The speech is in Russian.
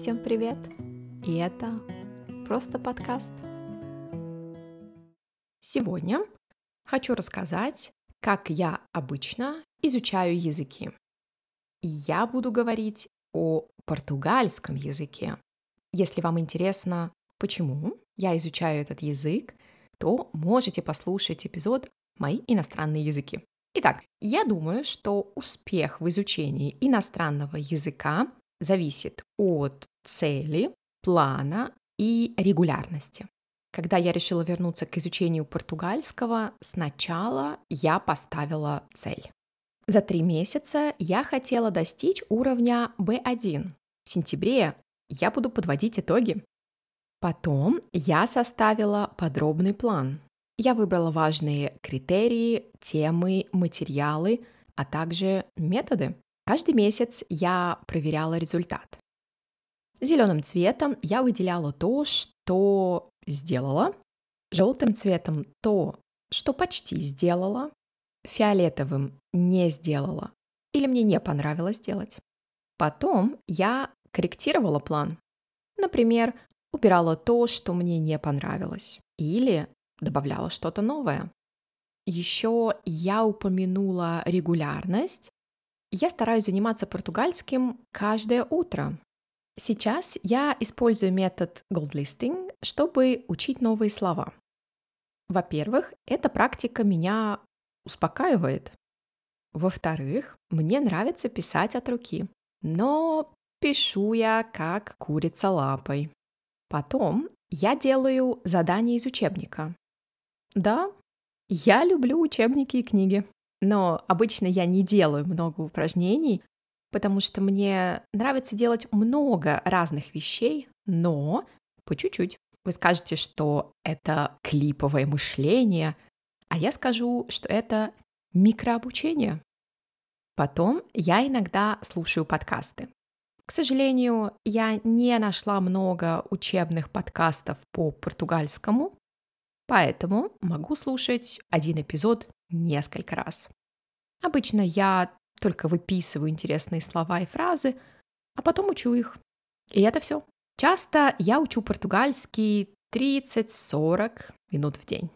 Всем привет! И это просто подкаст. Сегодня хочу рассказать, как я обычно изучаю языки. Я буду говорить о португальском языке. Если вам интересно, почему я изучаю этот язык, то можете послушать эпизод «Мои иностранные языки». Итак, я думаю, что успех в изучении иностранного языка зависит от цели, плана и регулярности. Когда я решила вернуться к изучению португальского, сначала я поставила цель. За три месяца я хотела достичь уровня B1. В сентябре я буду подводить итоги. Потом я составила подробный план. Я выбрала важные критерии, темы, материалы, а также методы. Каждый месяц я проверяла результат. Зеленым цветом я выделяла то, что сделала, желтым цветом то, что почти сделала, фиолетовым не сделала или мне не понравилось делать. Потом я корректировала план. Например, убирала то, что мне не понравилось, или добавляла что-то новое. Еще я упомянула регулярность. Я стараюсь заниматься португальским каждое утро. Сейчас я использую метод gold listing, чтобы учить новые слова. Во-первых, эта практика меня успокаивает. Во-вторых, мне нравится писать от руки, но пишу я как курица лапой. Потом я делаю задания из учебника. Да, я люблю учебники и книги, но обычно я не делаю много упражнений, потому что мне нравится делать много разных вещей, но по чуть-чуть. Вы скажете, что это клиповое мышление, а я скажу, что это микрообучение. Потом я иногда слушаю подкасты. К сожалению, я не нашла много учебных подкастов по португальскому, поэтому могу слушать один эпизод несколько раз. Обычно я только выписываю интересные слова и фразы, а потом учу их. И это все. Часто я учу португальский 30-40 минут в день.